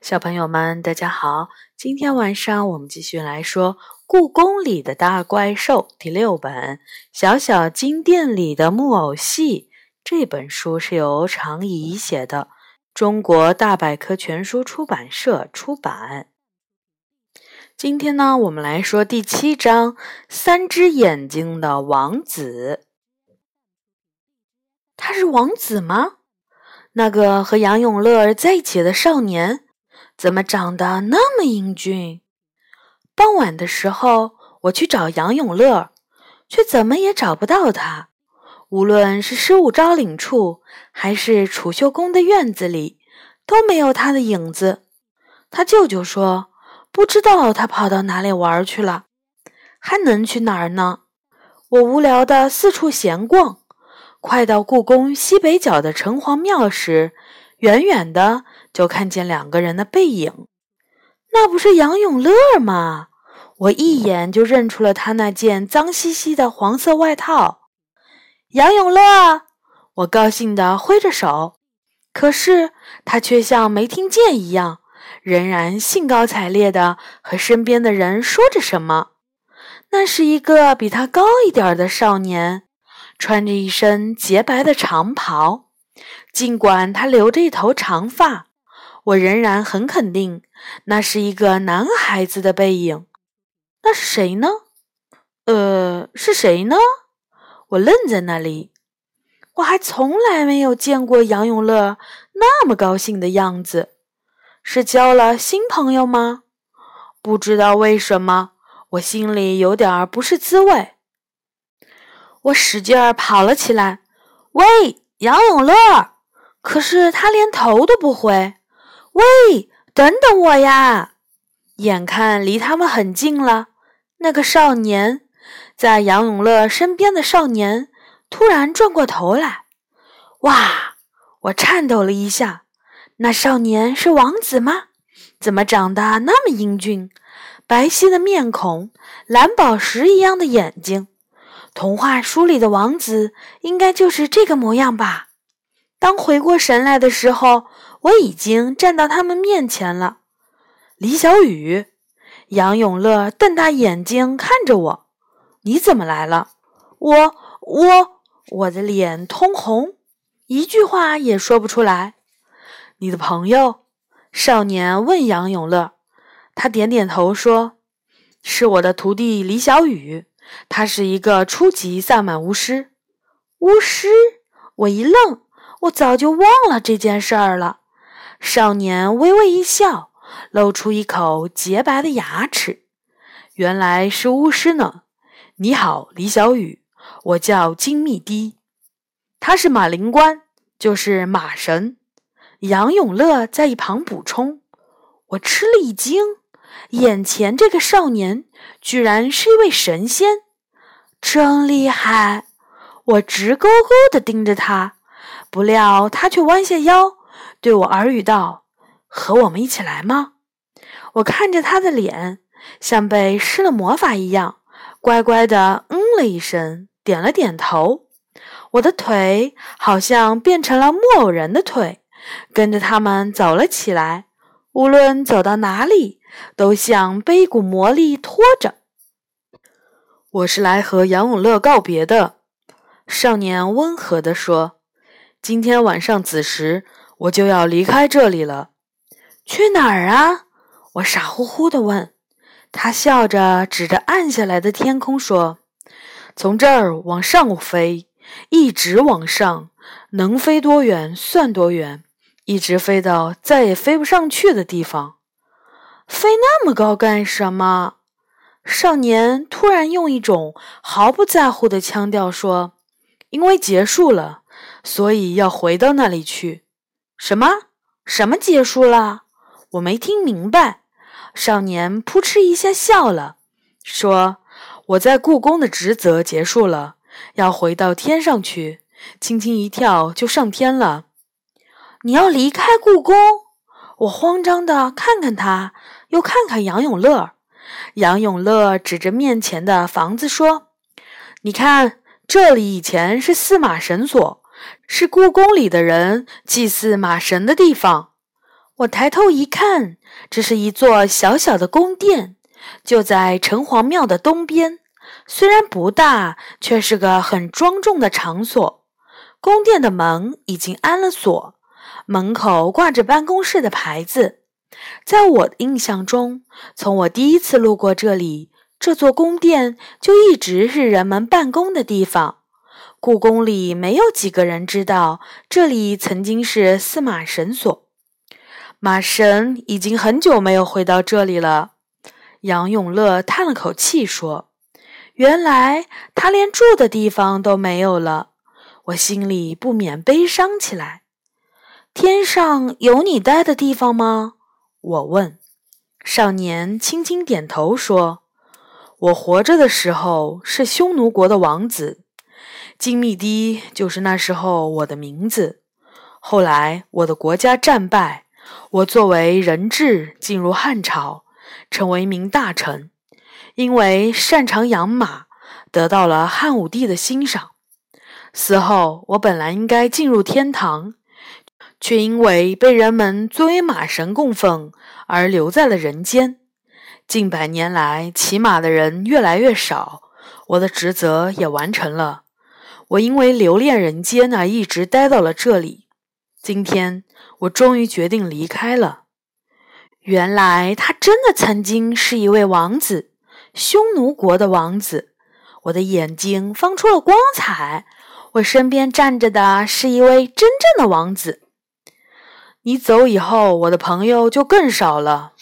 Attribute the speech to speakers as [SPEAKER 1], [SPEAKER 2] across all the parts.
[SPEAKER 1] 小朋友们，大家好！今天晚上我们继续来说《故宫里的大怪兽》第六本《小小金殿里的木偶戏》。这本书是由常怡写的，中国大百科全书出版社出版。今天呢，我们来说第七章《三只眼睛的王子》。他是王子吗？那个和杨永乐在一起的少年？怎么长得那么英俊？傍晚的时候，我去找杨永乐，却怎么也找不到他。无论是失物招领处，还是储秀宫的院子里，都没有他的影子。他舅舅说，不知道他跑到哪里玩去了，还能去哪儿呢？我无聊的四处闲逛，快到故宫西北角的城隍庙时，远远的。就看见两个人的背影，那不是杨永乐吗？我一眼就认出了他那件脏兮兮的黄色外套。杨永乐，我高兴地挥着手，可是他却像没听见一样，仍然兴高采烈地和身边的人说着什么。那是一个比他高一点的少年，穿着一身洁白的长袍，尽管他留着一头长发。我仍然很肯定，那是一个男孩子的背影。那是谁呢？呃，是谁呢？我愣在那里。我还从来没有见过杨永乐那么高兴的样子。是交了新朋友吗？不知道为什么，我心里有点不是滋味。我使劲儿跑了起来，喂，杨永乐！可是他连头都不回。喂，等等我呀！眼看离他们很近了，那个少年在杨永乐身边的少年突然转过头来。哇！我颤抖了一下。那少年是王子吗？怎么长得那么英俊？白皙的面孔，蓝宝石一样的眼睛。童话书里的王子应该就是这个模样吧？当回过神来的时候。我已经站到他们面前了，李小雨、杨永乐瞪大眼睛看着我：“你怎么来了？”我、我、我的脸通红，一句话也说不出来。你的朋友？少年问杨永乐。他点点头说：“是我的徒弟李小雨，他是一个初级萨满巫师。”巫师？我一愣，我早就忘了这件事儿了。少年微微一笑，露出一口洁白的牙齿。原来是巫师呢。你好，李小雨，我叫金密滴。他是马灵官，就是马神。杨永乐在一旁补充。我吃了一惊，眼前这个少年居然是一位神仙，真厉害！我直勾勾地盯着他，不料他却弯下腰。对我耳语道：“和我们一起来吗？”我看着他的脸，像被施了魔法一样，乖乖的嗯了一声，点了点头。我的腿好像变成了木偶人的腿，跟着他们走了起来。无论走到哪里，都像被一股魔力拖着。我是来和杨永乐告别的。”少年温和地说，“今天晚上子时。”我就要离开这里了，去哪儿啊？我傻乎乎的问。他笑着指着暗下来的天空说：“从这儿往上飞，一直往上，能飞多远算多远，一直飞到再也飞不上去的地方。飞那么高干什么？”少年突然用一种毫不在乎的腔调说：“因为结束了，所以要回到那里去。”什么？什么结束了？我没听明白。少年扑哧一下笑了，说：“我在故宫的职责结束了，要回到天上去，轻轻一跳就上天了。”你要离开故宫？我慌张的看看他，又看看杨永乐。杨永乐指着面前的房子说：“你看，这里以前是司马神所。”是故宫里的人祭祀马神的地方。我抬头一看，这是一座小小的宫殿，就在城隍庙的东边。虽然不大，却是个很庄重的场所。宫殿的门已经安了锁，门口挂着办公室的牌子。在我的印象中，从我第一次路过这里，这座宫殿就一直是人们办公的地方。故宫里没有几个人知道，这里曾经是司马神所。马神已经很久没有回到这里了。杨永乐叹了口气说：“原来他连住的地方都没有了。”我心里不免悲伤起来。天上有你待的地方吗？我问，少年轻轻点头说：“我活着的时候是匈奴国的王子，金密堤就是那时候我的名字。后来我的国家战败，我作为人质进入汉朝，成为一名大臣。因为擅长养马，得到了汉武帝的欣赏。死后，我本来应该进入天堂。”却因为被人们作为马神供奉而留在了人间。近百年来，骑马的人越来越少，我的职责也完成了。我因为留恋人间而一直待到了这里。今天，我终于决定离开了。原来，他真的曾经是一位王子，匈奴国的王子。我的眼睛放出了光彩。我身边站着的是一位真正的王子。你走以后，我的朋友就更少了。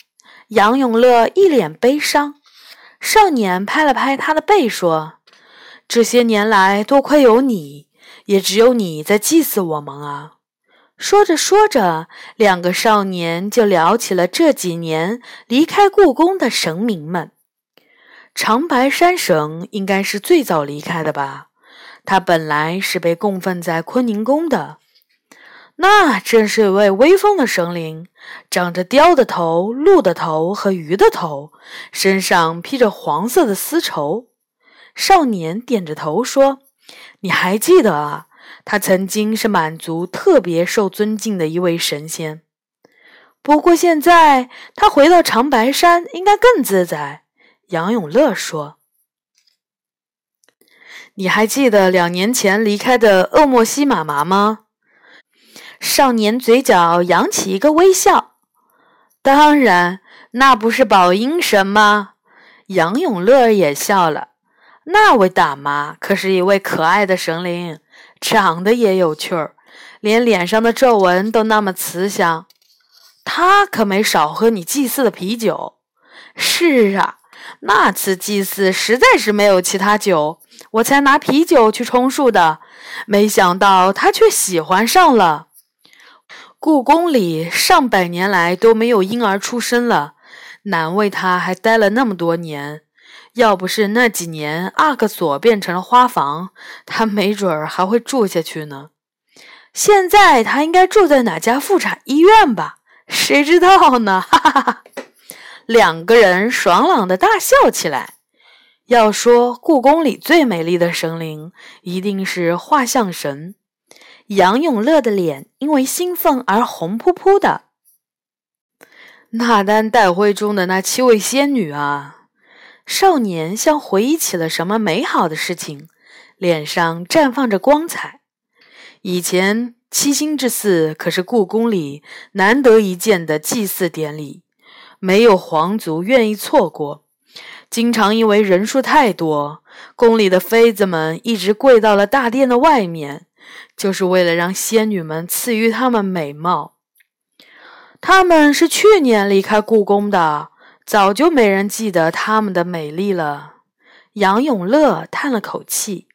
[SPEAKER 1] 杨永乐一脸悲伤。少年拍了拍他的背，说：“这些年来，多亏有你，也只有你在祭祀我们啊。”说着说着，两个少年就聊起了这几年离开故宫的神明们。长白山神应该是最早离开的吧？他本来是被供奉在坤宁宫的。那真是一位威风的神灵，长着雕的头、鹿的头和鱼的头，身上披着黄色的丝绸。少年点着头说：“你还记得啊？他曾经是满族特别受尊敬的一位神仙。不过现在他回到长白山，应该更自在。”杨永乐说：“你还记得两年前离开的恶莫西妈妈吗？”少年嘴角扬起一个微笑，当然，那不是宝英神吗？杨永乐也笑了。那位大妈可是一位可爱的神灵，长得也有趣儿，连脸上的皱纹都那么慈祥。她可没少喝你祭祀的啤酒。是啊，那次祭祀实在是没有其他酒，我才拿啤酒去充数的。没想到她却喜欢上了。故宫里上百年来都没有婴儿出生了，难为他还待了那么多年。要不是那几年阿克索变成了花房，他没准儿还会住下去呢。现在他应该住在哪家妇产医院吧？谁知道呢？哈哈哈！两个人爽朗的大笑起来。要说故宫里最美丽的神灵，一定是画像神。杨永乐的脸因为兴奋而红扑扑的。那丹带会中的那七位仙女啊！少年像回忆起了什么美好的事情，脸上绽放着光彩。以前七星之祀可是故宫里难得一见的祭祀典礼，没有皇族愿意错过。经常因为人数太多，宫里的妃子们一直跪到了大殿的外面。就是为了让仙女们赐予她们美貌。她们是去年离开故宫的，早就没人记得他们的美丽了。杨永乐叹了口气：“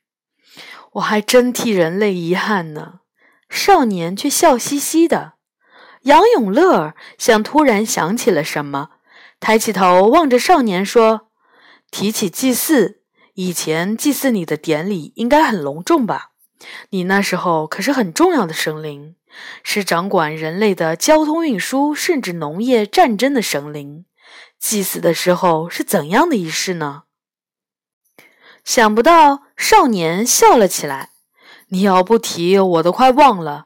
[SPEAKER 1] 我还真替人类遗憾呢。”少年却笑嘻嘻的。杨永乐像突然想起了什么，抬起头望着少年说：“提起祭祀，以前祭祀你的典礼应该很隆重吧？”你那时候可是很重要的神灵，是掌管人类的交通运输，甚至农业、战争的神灵。祭祀的时候是怎样的仪式呢？想不到少年笑了起来。你要不提，我都快忘了。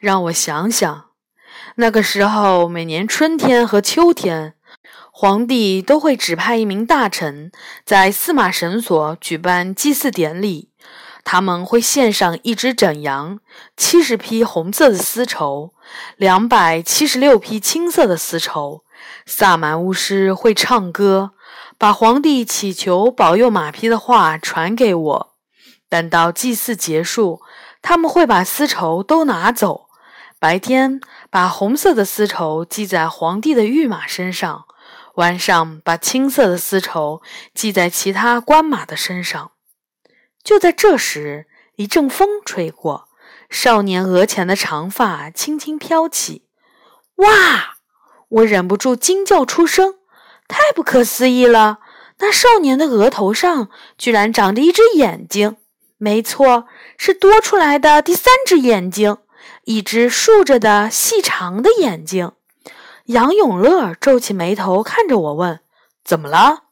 [SPEAKER 1] 让我想想，那个时候，每年春天和秋天，皇帝都会指派一名大臣在司马神所举办祭祀典礼。他们会献上一只整羊、七十匹红色的丝绸、两百七十六匹青色的丝绸。萨满巫师会唱歌，把皇帝祈求保佑马匹的话传给我。等到祭祀结束，他们会把丝绸都拿走。白天把红色的丝绸系在皇帝的御马身上，晚上把青色的丝绸系在其他官马的身上。就在这时，一阵风吹过，少年额前的长发轻轻飘起。哇！我忍不住惊叫出声，太不可思议了！那少年的额头上居然长着一只眼睛，没错，是多出来的第三只眼睛，一只竖着的细长的眼睛。杨永乐皱起眉头看着我问：“怎么了？”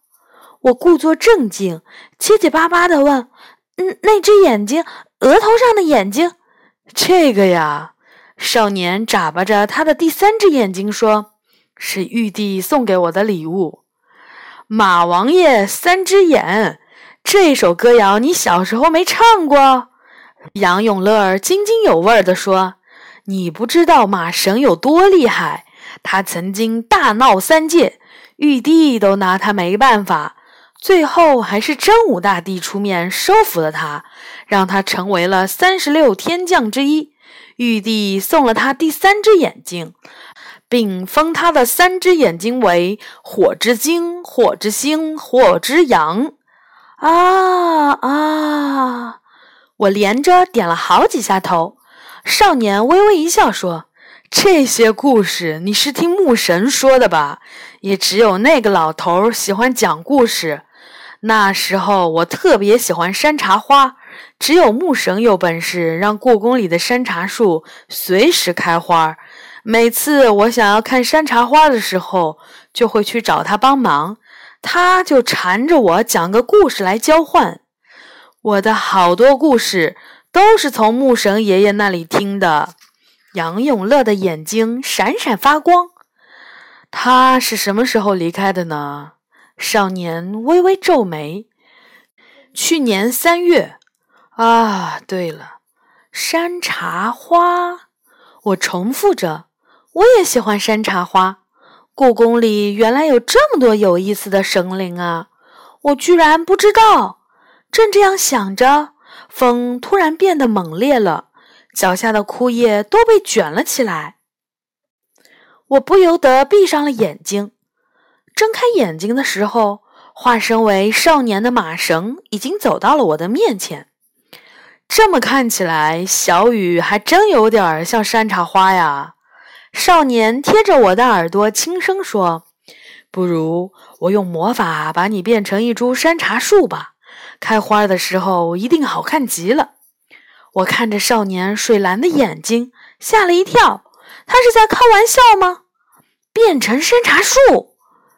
[SPEAKER 1] 我故作镇静，结结巴巴地问。嗯，那只眼睛，额头上的眼睛，这个呀，少年眨巴着他的第三只眼睛说：“是玉帝送给我的礼物。”马王爷三只眼，这首歌谣你小时候没唱过？杨永乐津津有味地说：“你不知道马神有多厉害，他曾经大闹三界，玉帝都拿他没办法。”最后还是真武大帝出面收服了他，让他成为了三十六天将之一。玉帝送了他第三只眼睛，并封他的三只眼睛为火之精、火之星、火之阳。啊啊！我连着点了好几下头。少年微微一笑说：“这些故事你是听牧神说的吧？也只有那个老头喜欢讲故事。”那时候我特别喜欢山茶花，只有木神有本事让故宫里的山茶树随时开花。每次我想要看山茶花的时候，就会去找他帮忙，他就缠着我讲个故事来交换。我的好多故事都是从木神爷爷那里听的。杨永乐的眼睛闪闪发光。他是什么时候离开的呢？少年微微皱眉。去年三月，啊，对了，山茶花。我重复着，我也喜欢山茶花。故宫里原来有这么多有意思的神灵啊！我居然不知道。正这样想着，风突然变得猛烈了，脚下的枯叶都被卷了起来。我不由得闭上了眼睛。睁开眼睛的时候，化身为少年的马绳已经走到了我的面前。这么看起来，小雨还真有点像山茶花呀。少年贴着我的耳朵轻声说：“不如我用魔法把你变成一株山茶树吧，开花的时候一定好看极了。”我看着少年水蓝的眼睛，吓了一跳。他是在开玩笑吗？变成山茶树？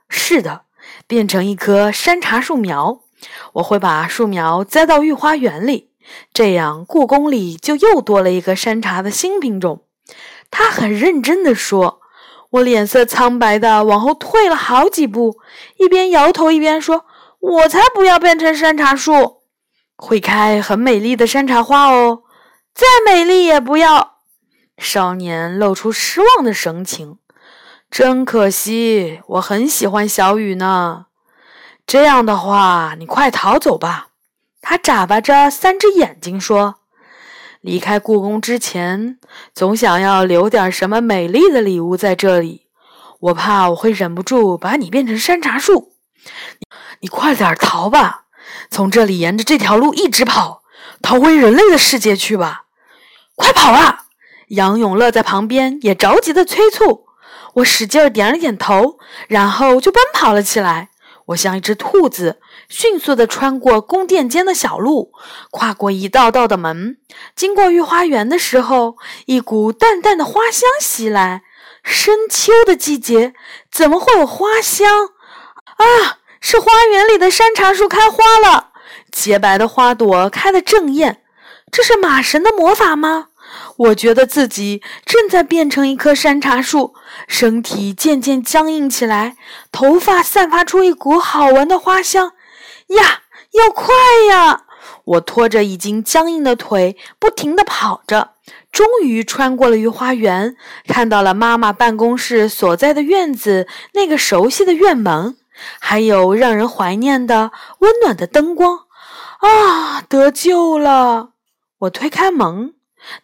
[SPEAKER 1] 是的，变成一棵山茶树苗，我会把树苗栽到御花园里，这样故宫里就又多了一个山茶的新品种。他很认真地说，我脸色苍白的往后退了好几步，一边摇头一边说：“我才不要变成山茶树，会开很美丽的山茶花哦，再美丽也不要。”少年露出失望的神情。真可惜，我很喜欢小雨呢。这样的话，你快逃走吧。他眨巴着三只眼睛说：“离开故宫之前，总想要留点什么美丽的礼物在这里。我怕我会忍不住把你变成山茶树。你快点逃吧，从这里沿着这条路一直跑，逃回人类的世界去吧！快跑啊！”杨永乐在旁边也着急的催促。我使劲点了点头，然后就奔跑了起来。我像一只兔子，迅速地穿过宫殿间的小路，跨过一道道的门。经过御花园的时候，一股淡淡的花香袭来。深秋的季节，怎么会有花香？啊，是花园里的山茶树开花了，洁白的花朵开得正艳。这是马神的魔法吗？我觉得自己正在变成一棵山茶树，身体渐渐僵硬起来，头发散发出一股好闻的花香。呀，要快呀！我拖着已经僵硬的腿，不停地跑着，终于穿过了御花园，看到了妈妈办公室所在的院子，那个熟悉的院门，还有让人怀念的温暖的灯光。啊，得救了！我推开门，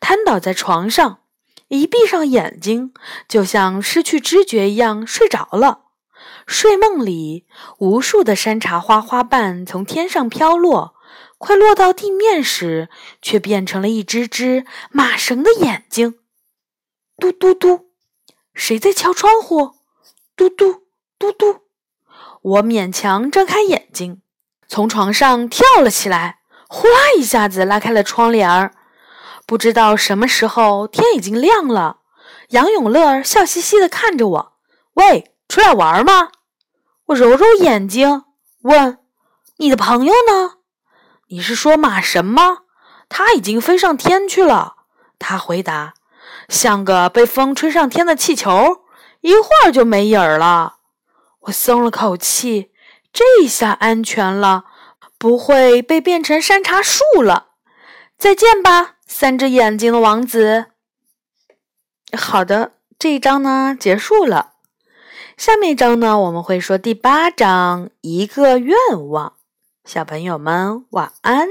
[SPEAKER 1] 瘫倒在床上，一闭上眼睛，就像失去知觉一样睡着了。睡梦里，无数的山茶花花瓣从天上飘落，快落到地面时，却变成了一只只马绳的眼睛。嘟嘟嘟，谁在敲窗户？嘟嘟嘟嘟，我勉强睁开眼睛。从床上跳了起来，呼啦一下子拉开了窗帘儿。不知道什么时候天已经亮了。杨永乐笑嘻嘻地看着我：“喂，出来玩吗？”我揉揉眼睛，问：“你的朋友呢？你是说马神吗？他已经飞上天去了。”他回答：“像个被风吹上天的气球，一会儿就没影儿了。”我松了口气。这下安全了，不会被变成山茶树了。再见吧，三只眼睛的王子。好的，这一章呢结束了。下面一章呢，我们会说第八章一个愿望。小朋友们晚安。